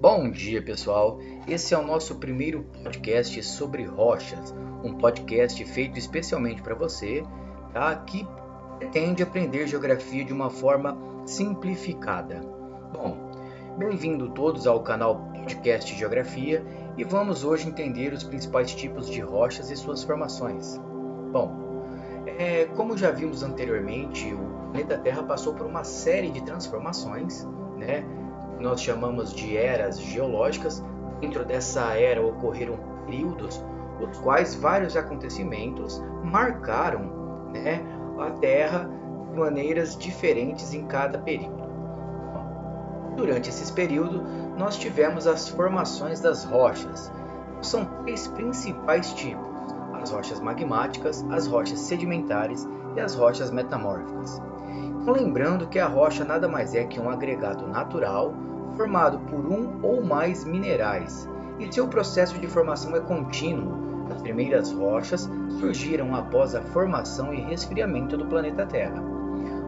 Bom dia, pessoal. Esse é o nosso primeiro podcast sobre rochas, um podcast feito especialmente para você, tá? Que pretende aprender geografia de uma forma simplificada. Bom, bem-vindo todos ao canal Podcast Geografia e vamos hoje entender os principais tipos de rochas e suas formações. Bom, é, como já vimos anteriormente, o planeta Terra passou por uma série de transformações, né? Nós chamamos de eras geológicas. Dentro dessa era ocorreram períodos os quais vários acontecimentos marcaram né, a Terra de maneiras diferentes em cada período. Durante esses períodos, nós tivemos as formações das rochas. São três principais tipos: as rochas magmáticas, as rochas sedimentares e as rochas metamórficas. Lembrando que a rocha nada mais é que um agregado natural formado por um ou mais minerais, e seu processo de formação é contínuo. As primeiras rochas surgiram após a formação e resfriamento do planeta Terra.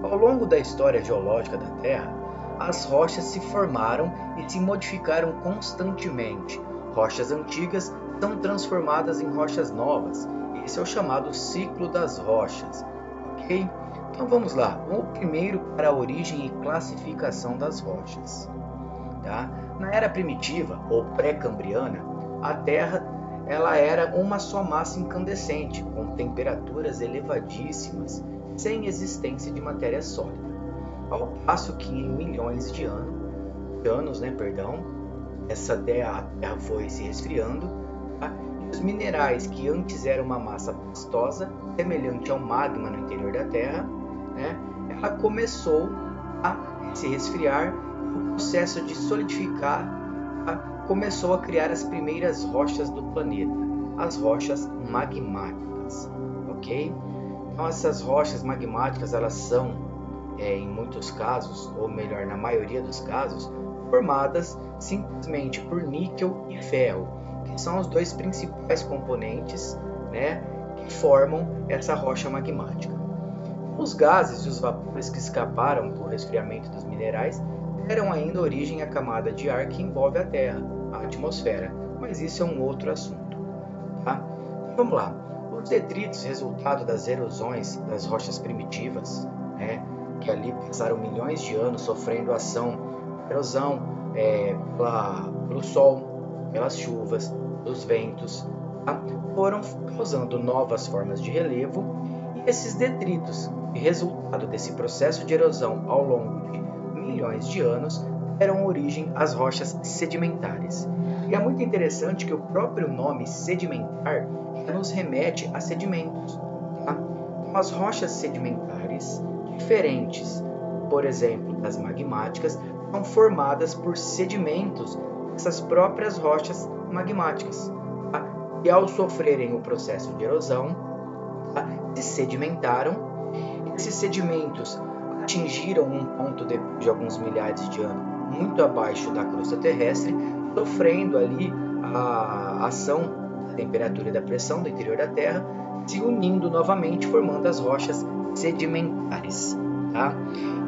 Ao longo da história geológica da Terra, as rochas se formaram e se modificaram constantemente. Rochas antigas são transformadas em rochas novas. Esse é o chamado ciclo das rochas. Ok? Então vamos lá. O primeiro para a origem e classificação das rochas. Tá? Na era primitiva ou pré-cambriana, a Terra ela era uma só massa incandescente, com temperaturas elevadíssimas, sem existência de matéria sólida. Ao passo que em milhões de anos, de anos né, perdão, essa terra, Terra foi se resfriando, tá? e os minerais que antes eram uma massa pastosa, semelhante ao magma no interior da Terra, né, ela começou a se resfriar o processo de solidificar começou a criar as primeiras rochas do planeta, as rochas magmáticas, ok? Então essas rochas magmáticas elas são, é, em muitos casos, ou melhor, na maioria dos casos, formadas simplesmente por níquel e ferro, que são os dois principais componentes, né, que formam essa rocha magmática. Os gases e os vapores que escaparam do resfriamento dos minerais deram ainda origem à camada de ar que envolve a Terra, a atmosfera, mas isso é um outro assunto. Tá? Vamos lá. Os detritos resultado das erosões das rochas primitivas, né, que ali passaram milhões de anos sofrendo ação, erosão é, pela, pelo sol, pelas chuvas, dos ventos, tá? foram causando novas formas de relevo esses detritos, resultado desse processo de erosão ao longo de milhões de anos, deram origem às rochas sedimentares. E é muito interessante que o próprio nome sedimentar nos remete a sedimentos. Tá? Então, as rochas sedimentares, diferentes, por exemplo, das magmáticas, são formadas por sedimentos dessas próprias rochas magmáticas. Tá? E ao sofrerem o processo de erosão? Se sedimentaram. Esses sedimentos atingiram um ponto de, de alguns milhares de anos muito abaixo da crosta terrestre, sofrendo ali a ação da temperatura e da pressão do interior da Terra, se unindo novamente, formando as rochas sedimentares. Tá?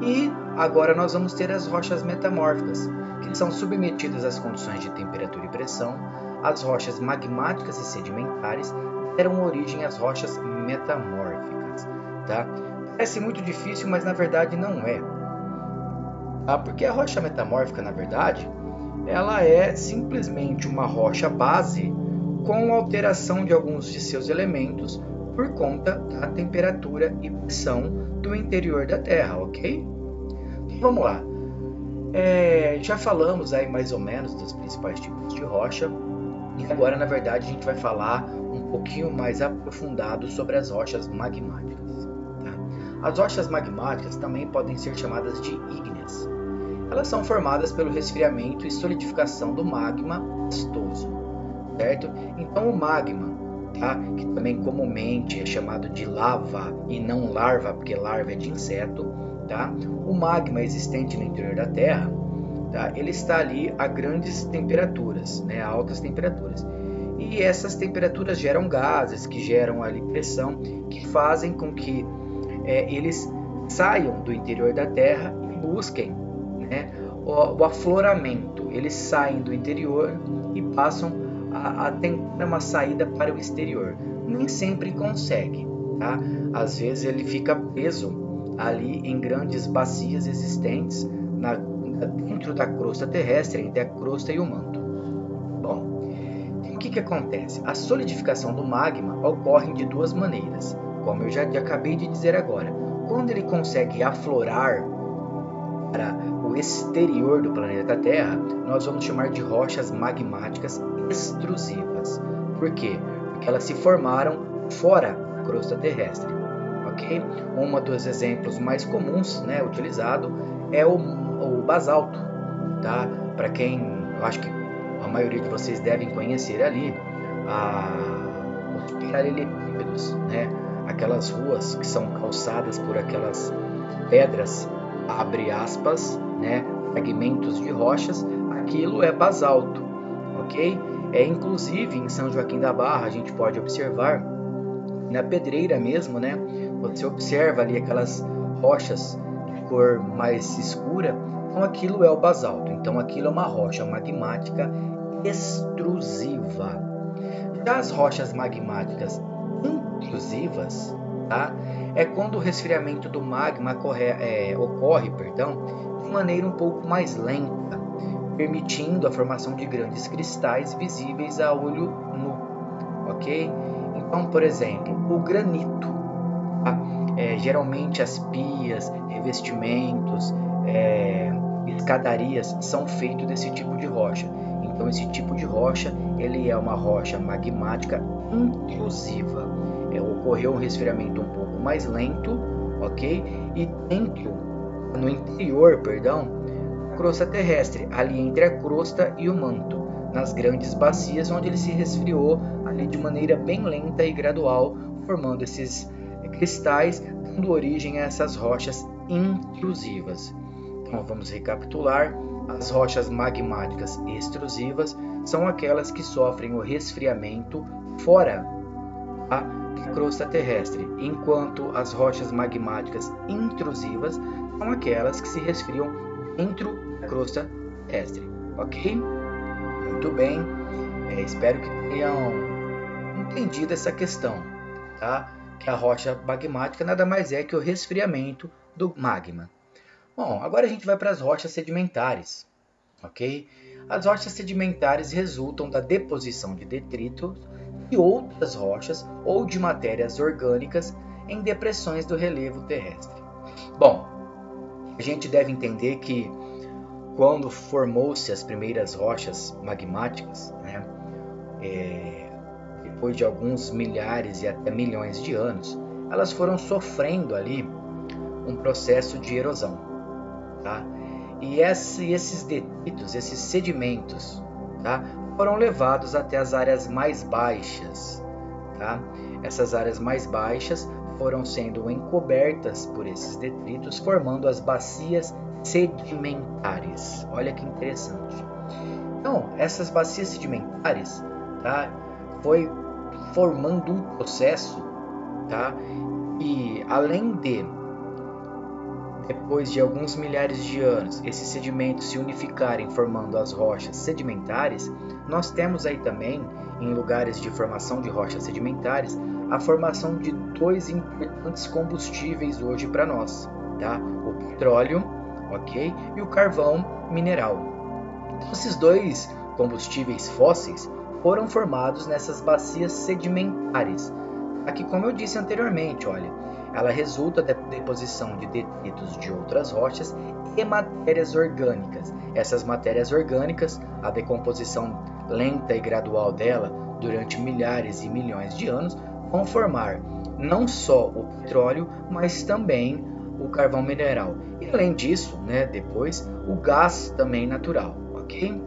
E agora nós vamos ter as rochas metamórficas, que são submetidas às condições de temperatura e pressão. As rochas magmáticas e sedimentares deram origem às rochas metamórficas. Tá? Parece muito difícil, mas na verdade não é. Ah, porque a rocha metamórfica, na verdade, ela é simplesmente uma rocha base com alteração de alguns de seus elementos por conta da temperatura e pressão do interior da Terra, ok? Então, vamos lá. É, já falamos aí mais ou menos dos principais tipos de rocha e agora, na verdade, a gente vai falar um pouquinho mais aprofundado sobre as rochas magmáticas. As rochas magmáticas também podem ser chamadas de ígneas. Elas são formadas pelo resfriamento e solidificação do magma pastoso, certo? Então o magma, tá? que também comumente é chamado de lava e não larva, porque larva é de inseto, tá? O magma existente no interior da Terra, tá? Ele está ali a grandes temperaturas, né? A altas temperaturas. E essas temperaturas geram gases que geram ali pressão, que fazem com que é, eles saiam do interior da Terra e busquem né, o, o afloramento. Eles saem do interior e passam a, a tentar uma saída para o exterior. Nem sempre consegue, tá? Às vezes ele fica preso ali em grandes bacias existentes na, dentro da crosta terrestre, entre a crosta e o manto. Que acontece? A solidificação do magma ocorre de duas maneiras, como eu já acabei de dizer agora. Quando ele consegue aflorar para o exterior do planeta Terra, nós vamos chamar de rochas magmáticas extrusivas. Por quê? Porque elas se formaram fora da crosta terrestre. Ok? Um dos exemplos mais comuns né, utilizado é o, o basalto. Tá? Para quem, eu acho que a maioria de vocês devem conhecer ali, a, os paralelepípedos, né? aquelas ruas que são calçadas por aquelas pedras abre aspas, né, fragmentos de rochas, aquilo é basalto, ok? É inclusive em São Joaquim da Barra a gente pode observar na pedreira mesmo, né? Você observa ali aquelas rochas de cor mais escura, então aquilo é o basalto. Então aquilo é uma rocha magmática extrusiva. Já as rochas magmáticas intrusivas, tá? é quando o resfriamento do magma é, ocorre perdão, de maneira um pouco mais lenta, permitindo a formação de grandes cristais visíveis a olho nu. Ok? Então, por exemplo, o granito, tá? é, geralmente as pias, revestimentos, é, escadarias são feitos desse tipo de rocha. Então, esse tipo de rocha ele é uma rocha magmática intrusiva. É, ocorreu um resfriamento um pouco mais lento, ok? E dentro, no interior, perdão, crosta terrestre, ali entre a crosta e o manto, nas grandes bacias onde ele se resfriou ali de maneira bem lenta e gradual, formando esses cristais, dando origem a essas rochas intrusivas. Então vamos recapitular. As rochas magmáticas extrusivas são aquelas que sofrem o resfriamento fora a crosta terrestre, enquanto as rochas magmáticas intrusivas são aquelas que se resfriam dentro da crosta terrestre. Ok? Muito bem. É, espero que tenham entendido essa questão, tá? Que a rocha magmática nada mais é que o resfriamento do magma. Bom, agora a gente vai para as rochas sedimentares, ok? As rochas sedimentares resultam da deposição de detritos de outras rochas ou de matérias orgânicas em depressões do relevo terrestre. Bom, a gente deve entender que quando formou-se as primeiras rochas magmáticas, né, é, depois de alguns milhares e até milhões de anos, elas foram sofrendo ali um processo de erosão. Tá? E esse, esses detritos, esses sedimentos, tá? foram levados até as áreas mais baixas. Tá? Essas áreas mais baixas foram sendo encobertas por esses detritos, formando as bacias sedimentares. Olha que interessante. Então, essas bacias sedimentares tá, foi formando um processo tá, e além de depois de alguns milhares de anos, esses sedimentos se unificarem formando as rochas sedimentares, nós temos aí também, em lugares de formação de rochas sedimentares, a formação de dois importantes combustíveis hoje para nós, tá? O petróleo, ok? E o carvão mineral. Então, esses dois combustíveis fósseis foram formados nessas bacias sedimentares. Aqui, como eu disse anteriormente, olha, ela resulta da deposição de detritos de outras rochas e matérias orgânicas. Essas matérias orgânicas, a decomposição lenta e gradual dela durante milhares e milhões de anos, vão formar não só o petróleo, mas também o carvão mineral. E além disso, né, depois, o gás também natural, ok?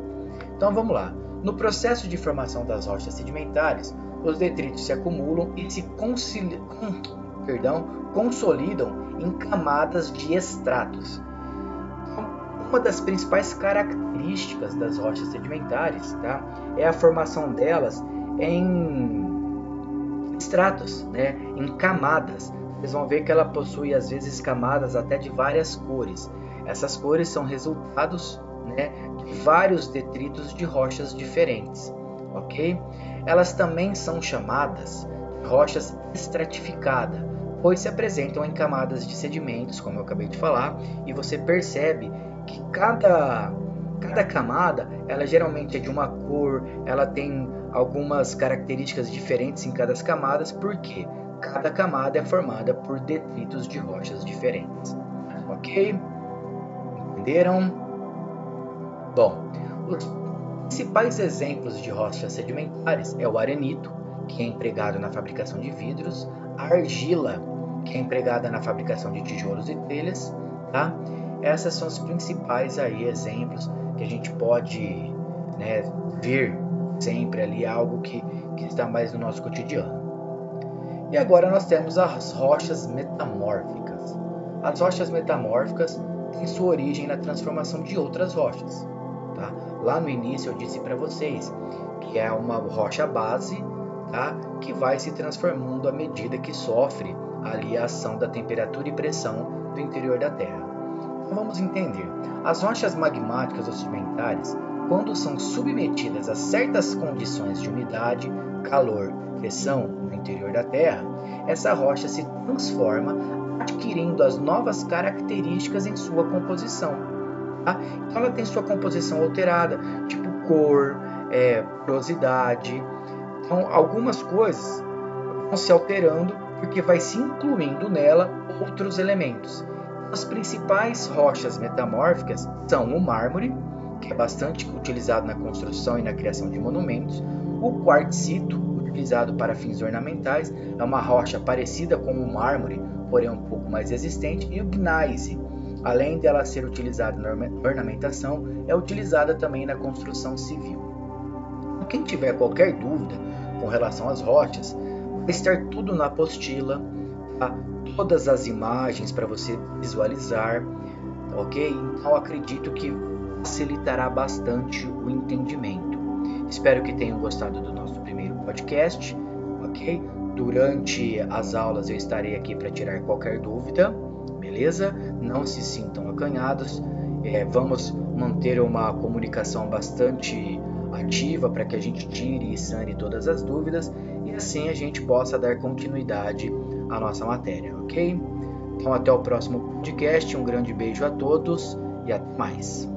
Então vamos lá. No processo de formação das rochas sedimentares, os detritos se acumulam e se conciliam perdão, consolidam em camadas de estratos. Uma das principais características das rochas sedimentares tá, é a formação delas em estratos, né, em camadas. Vocês vão ver que ela possui às vezes camadas até de várias cores. Essas cores são resultados né, de vários detritos de rochas diferentes, ok? Elas também são chamadas de rochas estratificadas, pois se apresentam em camadas de sedimentos, como eu acabei de falar, e você percebe que cada cada camada, ela geralmente é de uma cor, ela tem algumas características diferentes em cada camada, porque cada camada é formada por detritos de rochas diferentes. Ok? Entenderam? Bom, os principais exemplos de rochas sedimentares é o arenito, que é empregado na fabricação de vidros, a argila, que é empregada na fabricação de tijolos e telhas, tá? Essas são os principais aí exemplos que a gente pode né, ver sempre ali algo que, que está mais no nosso cotidiano. E agora nós temos as rochas metamórficas. As rochas metamórficas têm sua origem na transformação de outras rochas. Tá? Lá no início eu disse para vocês que é uma rocha base tá? que vai se transformando à medida que sofre ali a ação da temperatura e pressão do interior da Terra. Então vamos entender. As rochas magmáticas ou sedimentares, quando são submetidas a certas condições de umidade, calor, pressão no interior da Terra, essa rocha se transforma, adquirindo as novas características em sua composição. Tá? Então ela tem sua composição alterada, tipo cor, é, porosidade. Então algumas coisas vão se alterando porque vai se incluindo nela outros elementos. As principais rochas metamórficas são o mármore, que é bastante utilizado na construção e na criação de monumentos, o quartzito, utilizado para fins ornamentais, é uma rocha parecida com o mármore, porém um pouco mais resistente, e o gneiss, além dela ser utilizada na ornamentação, é utilizada também na construção civil. Quem tiver qualquer dúvida com relação às rochas, vai estar tudo na apostila, tá? todas as imagens para você visualizar, ok? Então acredito que facilitará bastante o entendimento. Espero que tenham gostado do nosso primeiro podcast, ok? Durante as aulas eu estarei aqui para tirar qualquer dúvida, beleza? Não se sintam acanhados. É, vamos manter uma comunicação bastante ativa para que a gente tire e sane todas as dúvidas e assim a gente possa dar continuidade à nossa matéria, ok? Então até o próximo podcast, um grande beijo a todos e até mais.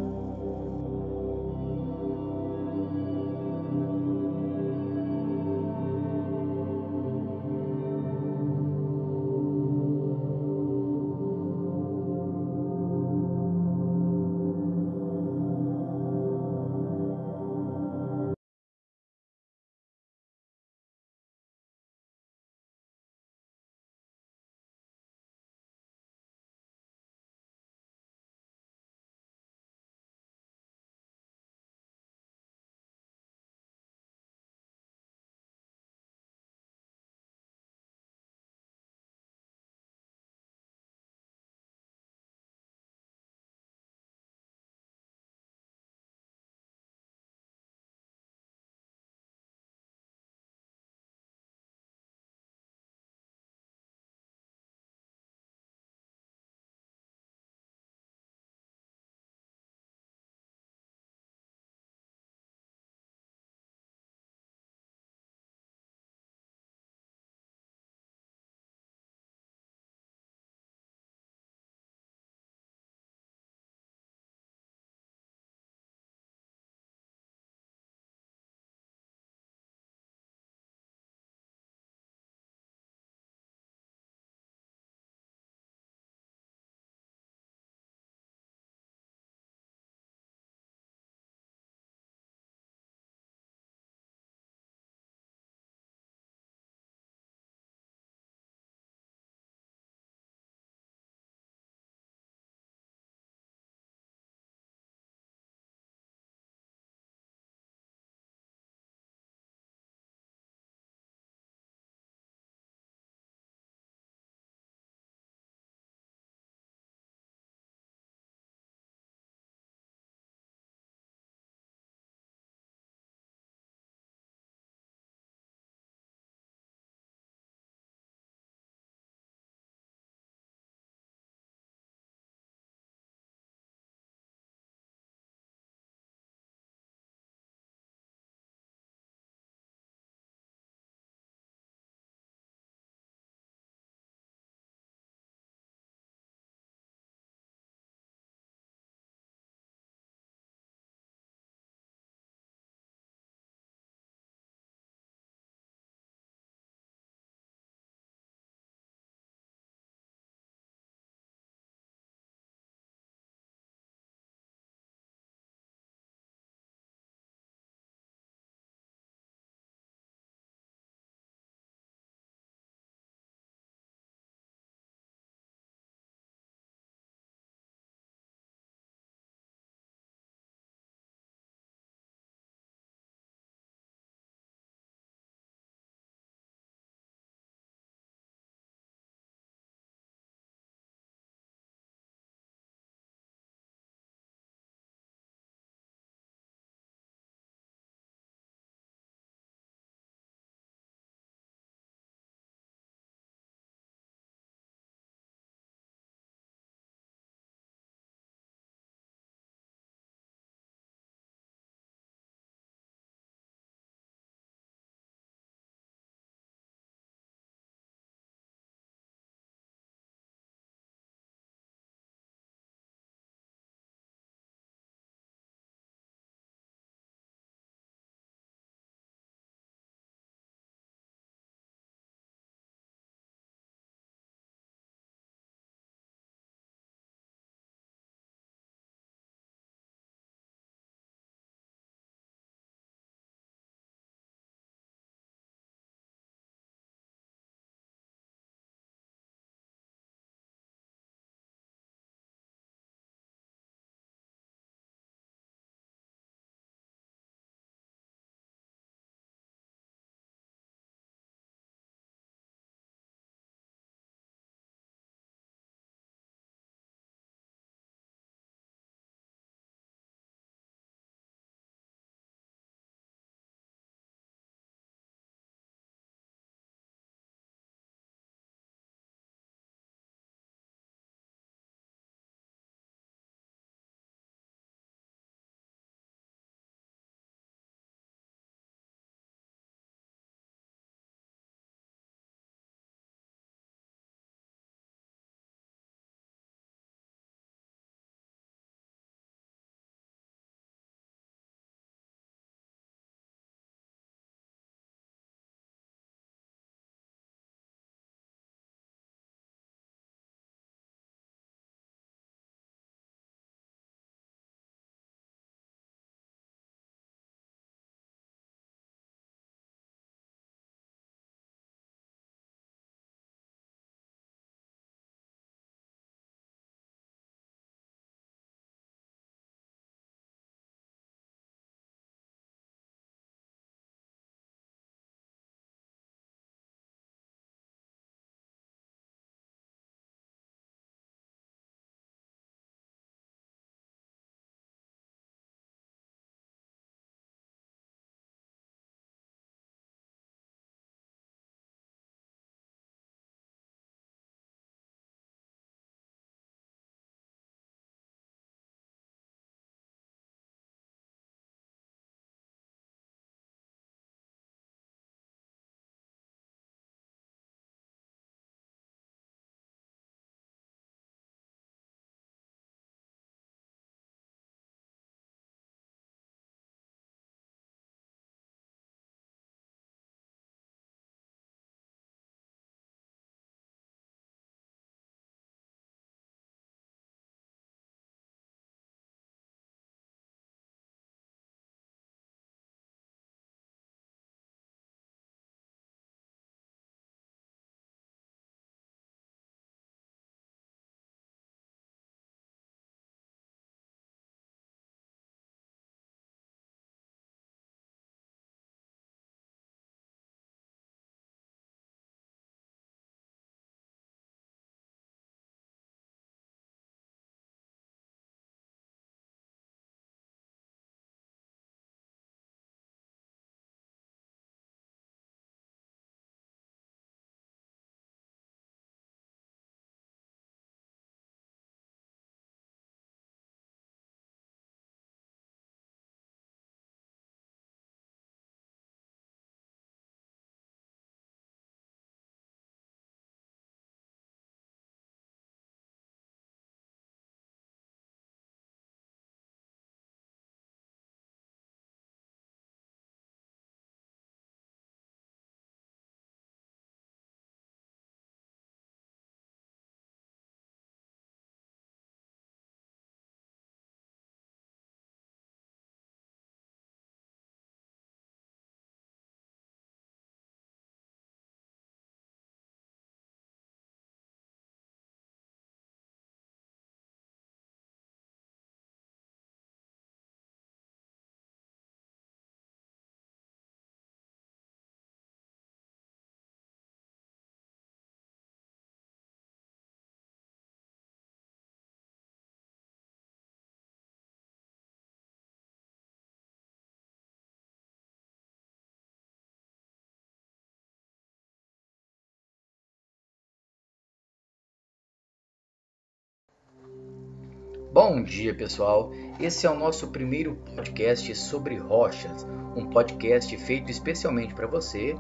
Bom dia, pessoal. Esse é o nosso primeiro podcast sobre rochas, um podcast feito especialmente para você,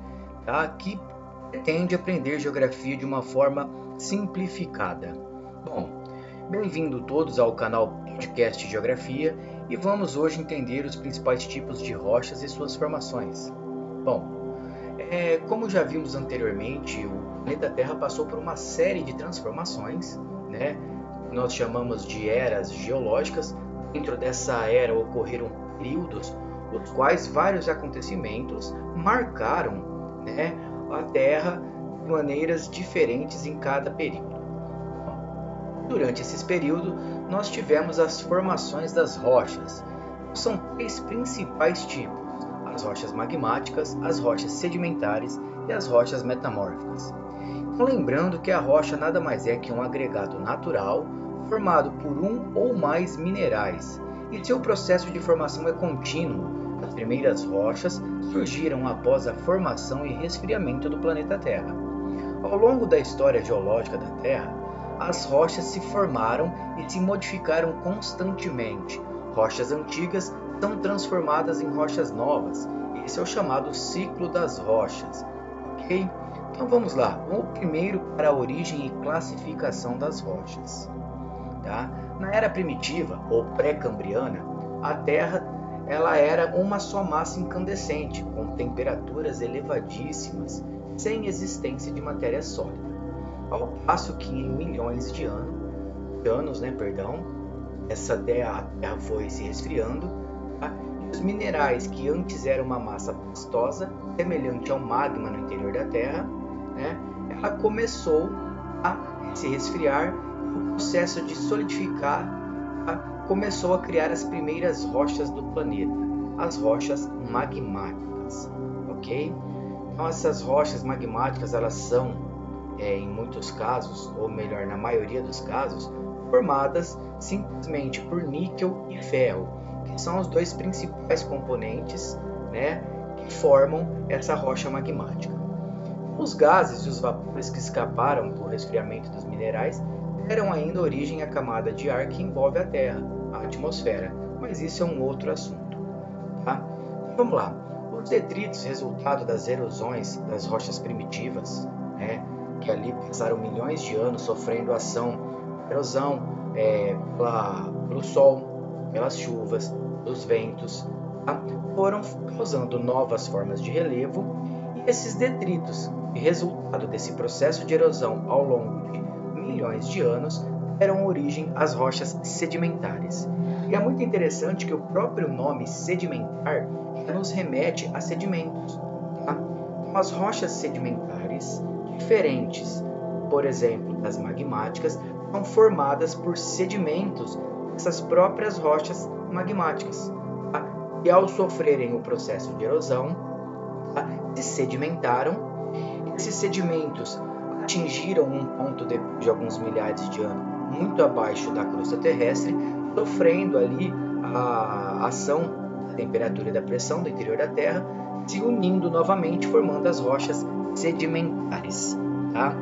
tá? Que pretende aprender geografia de uma forma simplificada. Bom, bem-vindo todos ao canal Podcast Geografia e vamos hoje entender os principais tipos de rochas e suas formações. Bom, é, como já vimos anteriormente, o planeta Terra passou por uma série de transformações, né? Nós chamamos de eras geológicas. Dentro dessa era ocorreram períodos os quais vários acontecimentos marcaram né, a Terra de maneiras diferentes em cada período. Durante esses períodos, nós tivemos as formações das rochas. São três principais tipos: as rochas magmáticas, as rochas sedimentares e as rochas metamórficas. Lembrando que a rocha nada mais é que um agregado natural formado por um ou mais minerais, e seu processo de formação é contínuo. As primeiras rochas surgiram após a formação e resfriamento do planeta Terra. Ao longo da história geológica da Terra, as rochas se formaram e se modificaram constantemente. Rochas antigas são transformadas em rochas novas. Esse é o chamado ciclo das rochas. Ok? Então vamos lá. O primeiro para a origem e classificação das rochas. Tá? Na era primitiva ou pré-cambriana, a Terra ela era uma só massa incandescente, com temperaturas elevadíssimas, sem existência de matéria sólida. Ao passo que em milhões de anos, anos né, perdão, essa terra, Terra foi se resfriando, tá? e os minerais que antes eram uma massa pastosa, semelhante ao magma no interior da Terra, né, ela começou a se resfriar o processo de solidificar começou a criar as primeiras rochas do planeta, as rochas magmáticas, ok? Então essas rochas magmáticas elas são, é, em muitos casos, ou melhor, na maioria dos casos, formadas simplesmente por níquel e ferro, que são os dois principais componentes, né, que formam essa rocha magmática. Os gases e os vapores que escaparam do resfriamento dos minerais deram ainda origem à camada de ar que envolve a Terra, a atmosfera, mas isso é um outro assunto. Tá? Vamos lá. Os detritos resultado das erosões das rochas primitivas, né, que ali passaram milhões de anos sofrendo ação, erosão é, pela, pelo sol, pelas chuvas, dos ventos, tá? foram causando novas formas de relevo e esses detritos, resultado desse processo de erosão ao longo de milhões de anos, deram origem às rochas sedimentares. E é muito interessante que o próprio nome sedimentar nos remete a sedimentos. Tá? Então, as rochas sedimentares, diferentes, por exemplo, das magmáticas, são formadas por sedimentos dessas próprias rochas magmáticas. Tá? E ao sofrerem o processo de erosão, tá? se sedimentaram. Esses sedimentos atingiram um ponto de, de alguns milhares de anos muito abaixo da crosta terrestre, sofrendo ali a ação da temperatura e da pressão do interior da Terra, se unindo novamente, formando as rochas sedimentares. Tá?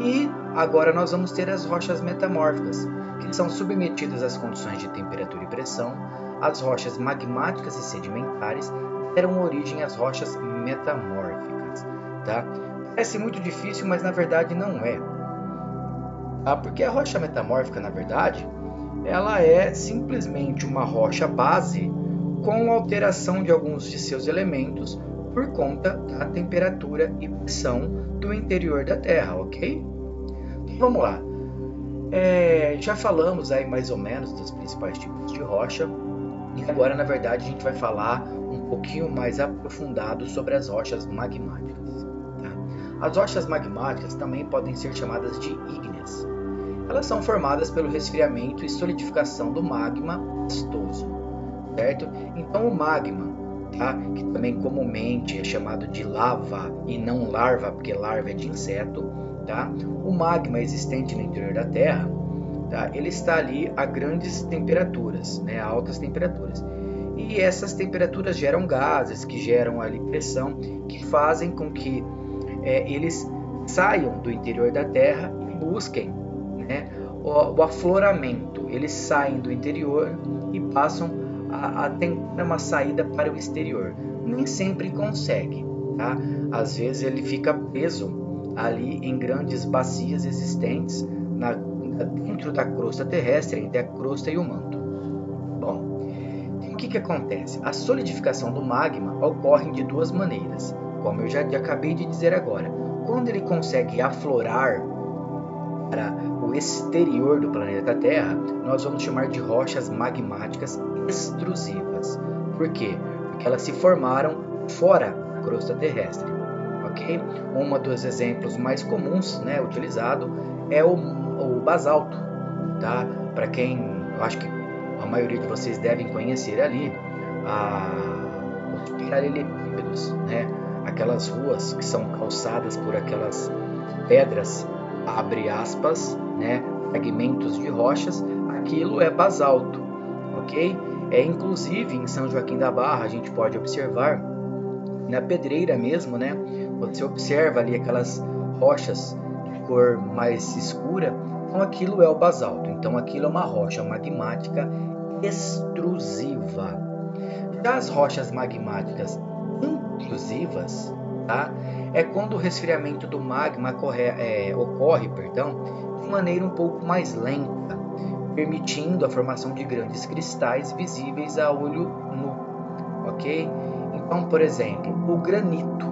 E agora nós vamos ter as rochas metamórficas, que são submetidas às condições de temperatura e pressão. As rochas magmáticas e sedimentares deram origem às rochas metamórficas. Tá? Parece muito difícil, mas na verdade não é. Ah, porque a rocha metamórfica, na verdade, ela é simplesmente uma rocha base com alteração de alguns de seus elementos por conta da temperatura e pressão do interior da Terra, ok? Então, vamos lá. É, já falamos aí mais ou menos dos principais tipos de rocha e agora, na verdade, a gente vai falar um pouquinho mais aprofundado sobre as rochas magmáticas. As rochas magmáticas também podem ser chamadas de ígneas. Elas são formadas pelo resfriamento e solidificação do magma pastoso, certo? Então o magma, tá? que também comumente é chamado de lava e não larva, porque larva é de inseto, tá? O magma existente no interior da Terra, tá? Ele está ali a grandes temperaturas, né? A altas temperaturas. E essas temperaturas geram gases que geram ali pressão, que fazem com que é, eles saiam do interior da Terra e busquem né, o, o, afloramento. eles saem do interior e passam a, a tentar uma saída para o exterior. Nem sempre consegue, tá? Às vezes ele fica preso ali em grandes bacias existentes na, dentro da crosta terrestre, entre a crosta e o manto. Bom, o que, que acontece? A solidificação do magma ocorre de duas maneiras, como eu já acabei de dizer agora. Quando ele consegue aflorar para o exterior do planeta Terra, nós vamos chamar de rochas magmáticas extrusivas. Por quê? Porque elas se formaram fora da crosta terrestre. Ok? Um dos exemplos mais comuns né, utilizado é o, o basalto. Tá? Para quem, eu acho que a maioria de vocês devem conhecer ali, a, os paralelepípedos, né? Aquelas ruas que são calçadas por aquelas pedras, abre aspas, né? fragmentos de rochas, aquilo é basalto, ok? É inclusive em São Joaquim da Barra a gente pode observar na pedreira mesmo, né? Você observa ali aquelas rochas de cor mais escura, então aquilo é o basalto. Então aquilo é uma rocha magmática extrusiva. Já as rochas magmáticas tá? É quando o resfriamento do magma corre, é, ocorre, perdão, de maneira um pouco mais lenta, permitindo a formação de grandes cristais visíveis a olho nu, ok? Então, por exemplo, o granito,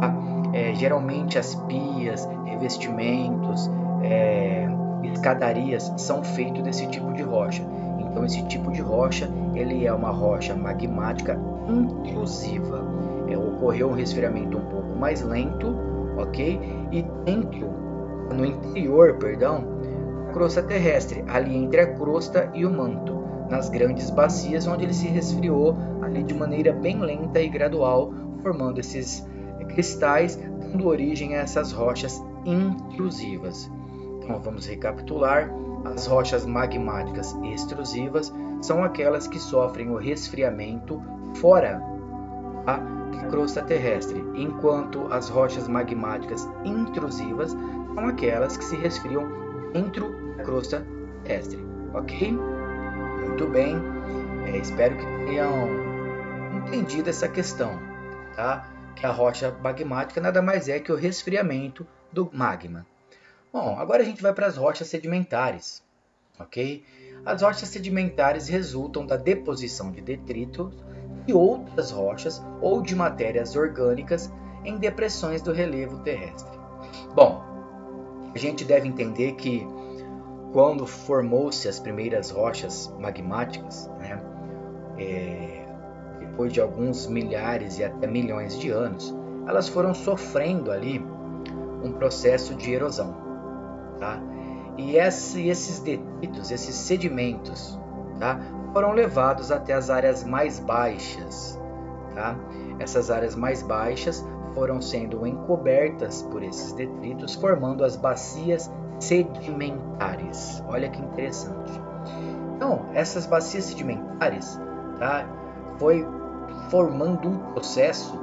tá? é, geralmente as pias, revestimentos, é, escadarias são feitos desse tipo de rocha. Então, esse tipo de rocha ele é uma rocha magmática intrusiva. Ocorreu um resfriamento um pouco mais lento, ok? E dentro, no interior, perdão, crosta terrestre, ali entre a crosta e o manto, nas grandes bacias onde ele se resfriou ali de maneira bem lenta e gradual, formando esses cristais, dando origem a essas rochas intrusivas. Então vamos recapitular: as rochas magmáticas extrusivas são aquelas que sofrem o resfriamento fora da crosta terrestre, enquanto as rochas magmáticas intrusivas são aquelas que se resfriam dentro da crosta terrestre, ok? Muito bem, é, espero que tenham entendido essa questão, tá? Que a rocha magmática nada mais é que o resfriamento do magma. Bom, agora a gente vai para as rochas sedimentares, ok? As rochas sedimentares resultam da deposição de detritos e outras rochas ou de matérias orgânicas em depressões do relevo terrestre. Bom, a gente deve entender que quando formou-se as primeiras rochas magmáticas, né, é, depois de alguns milhares e até milhões de anos, elas foram sofrendo ali um processo de erosão. Tá? E esse, esses detritos, esses sedimentos, tá? Foram levados até as áreas mais baixas. Tá? Essas áreas mais baixas foram sendo encobertas por esses detritos, formando as bacias sedimentares. Olha que interessante. Então, essas bacias sedimentares, tá, foi formando um processo,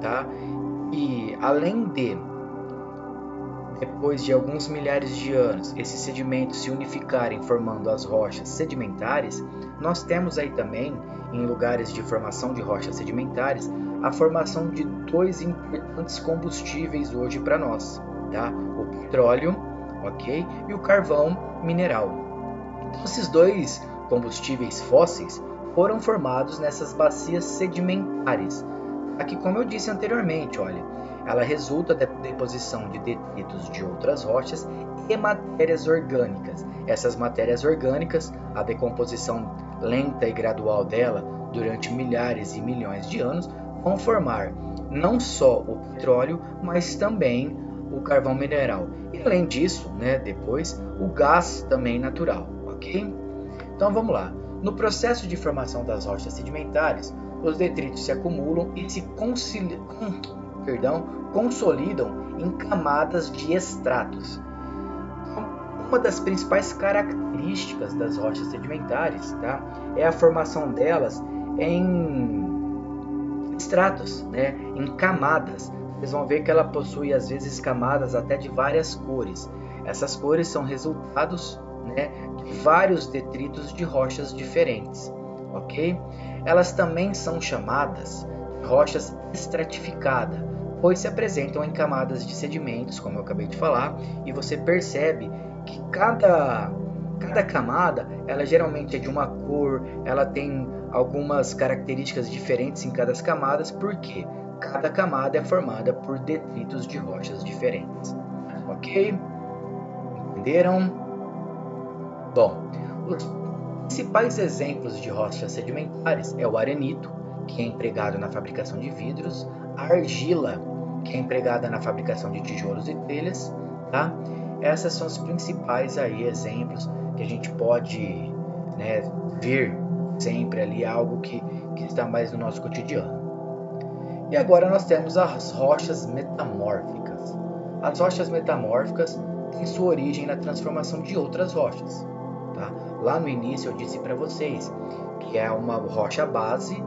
tá, e além de depois de alguns milhares de anos, esses sedimentos se unificarem formando as rochas sedimentares, nós temos aí também, em lugares de formação de rochas sedimentares, a formação de dois importantes combustíveis hoje para nós, tá? O petróleo, ok? E o carvão mineral. Então, esses dois combustíveis fósseis foram formados nessas bacias sedimentares. Aqui, como eu disse anteriormente, olha, ela resulta da deposição de detritos de outras rochas e matérias orgânicas. Essas matérias orgânicas, a decomposição lenta e gradual dela durante milhares e milhões de anos, vão formar não só o petróleo, mas também o carvão mineral. E além disso, né, depois, o gás também natural, ok? Então vamos lá. No processo de formação das rochas sedimentares, os detritos se acumulam e se perdão, consolidam em camadas de estratos. Então, uma das principais características das rochas sedimentares tá, é a formação delas em estratos, né, em camadas. Vocês vão ver que ela possui às vezes camadas até de várias cores. Essas cores são resultados né, de vários detritos de rochas diferentes, ok? Elas também são chamadas de rochas estratificadas, pois se apresentam em camadas de sedimentos, como eu acabei de falar, e você percebe que cada cada camada, ela geralmente é de uma cor, ela tem algumas características diferentes em cada camada, porque cada camada é formada por detritos de rochas diferentes. Ok? Entenderam? Bom, os principais exemplos de rochas sedimentares é o arenito, que é empregado na fabricação de vidros, a argila, que é empregada na fabricação de tijolos e telhas, tá? Essas são os principais aí exemplos que a gente pode né, ver sempre ali algo que, que está mais no nosso cotidiano. E agora nós temos as rochas metamórficas. As rochas metamórficas têm sua origem na transformação de outras rochas. Tá? Lá no início eu disse para vocês que é uma rocha base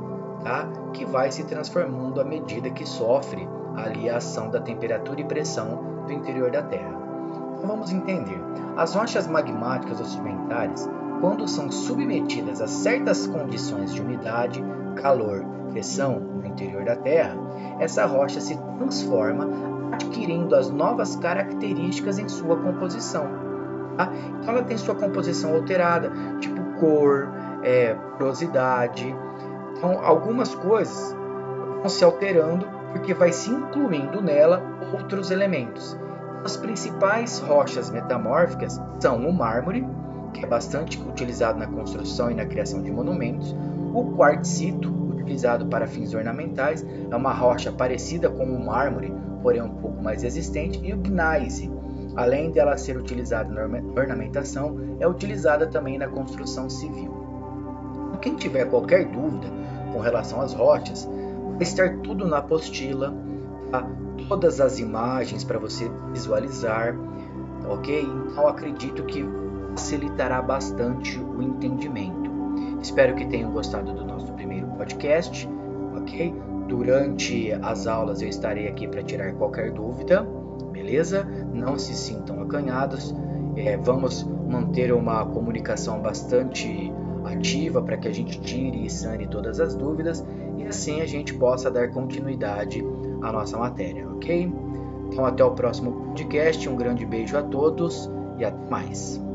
tá? que vai se transformando à medida que sofre ali a ação da temperatura e pressão do interior da Terra. Então vamos entender. As rochas magmáticas sedimentares, quando são submetidas a certas condições de umidade, calor, pressão no interior da Terra, essa rocha se transforma, adquirindo as novas características em sua composição. Tá? Então ela tem sua composição alterada, tipo cor, é, porosidade. Então algumas coisas vão se alterando porque vai se incluindo nela outros elementos. As principais rochas metamórficas são o mármore, que é bastante utilizado na construção e na criação de monumentos, o quartzito, utilizado para fins ornamentais, é uma rocha parecida com o mármore, porém um pouco mais resistente, e o gneiss, além dela ser utilizada na ornamentação, é utilizada também na construção civil. Quem tiver qualquer dúvida com relação às rochas, vai estar tudo na apostila, tá? todas as imagens para você visualizar, ok? Então acredito que facilitará bastante o entendimento. Espero que tenham gostado do nosso primeiro podcast, ok? Durante as aulas eu estarei aqui para tirar qualquer dúvida, beleza? Não se sintam acanhados. É, vamos manter uma comunicação bastante ativa para que a gente tire e sane todas as dúvidas e assim a gente possa dar continuidade à nossa matéria, ok? Então até o próximo podcast, um grande beijo a todos e até mais.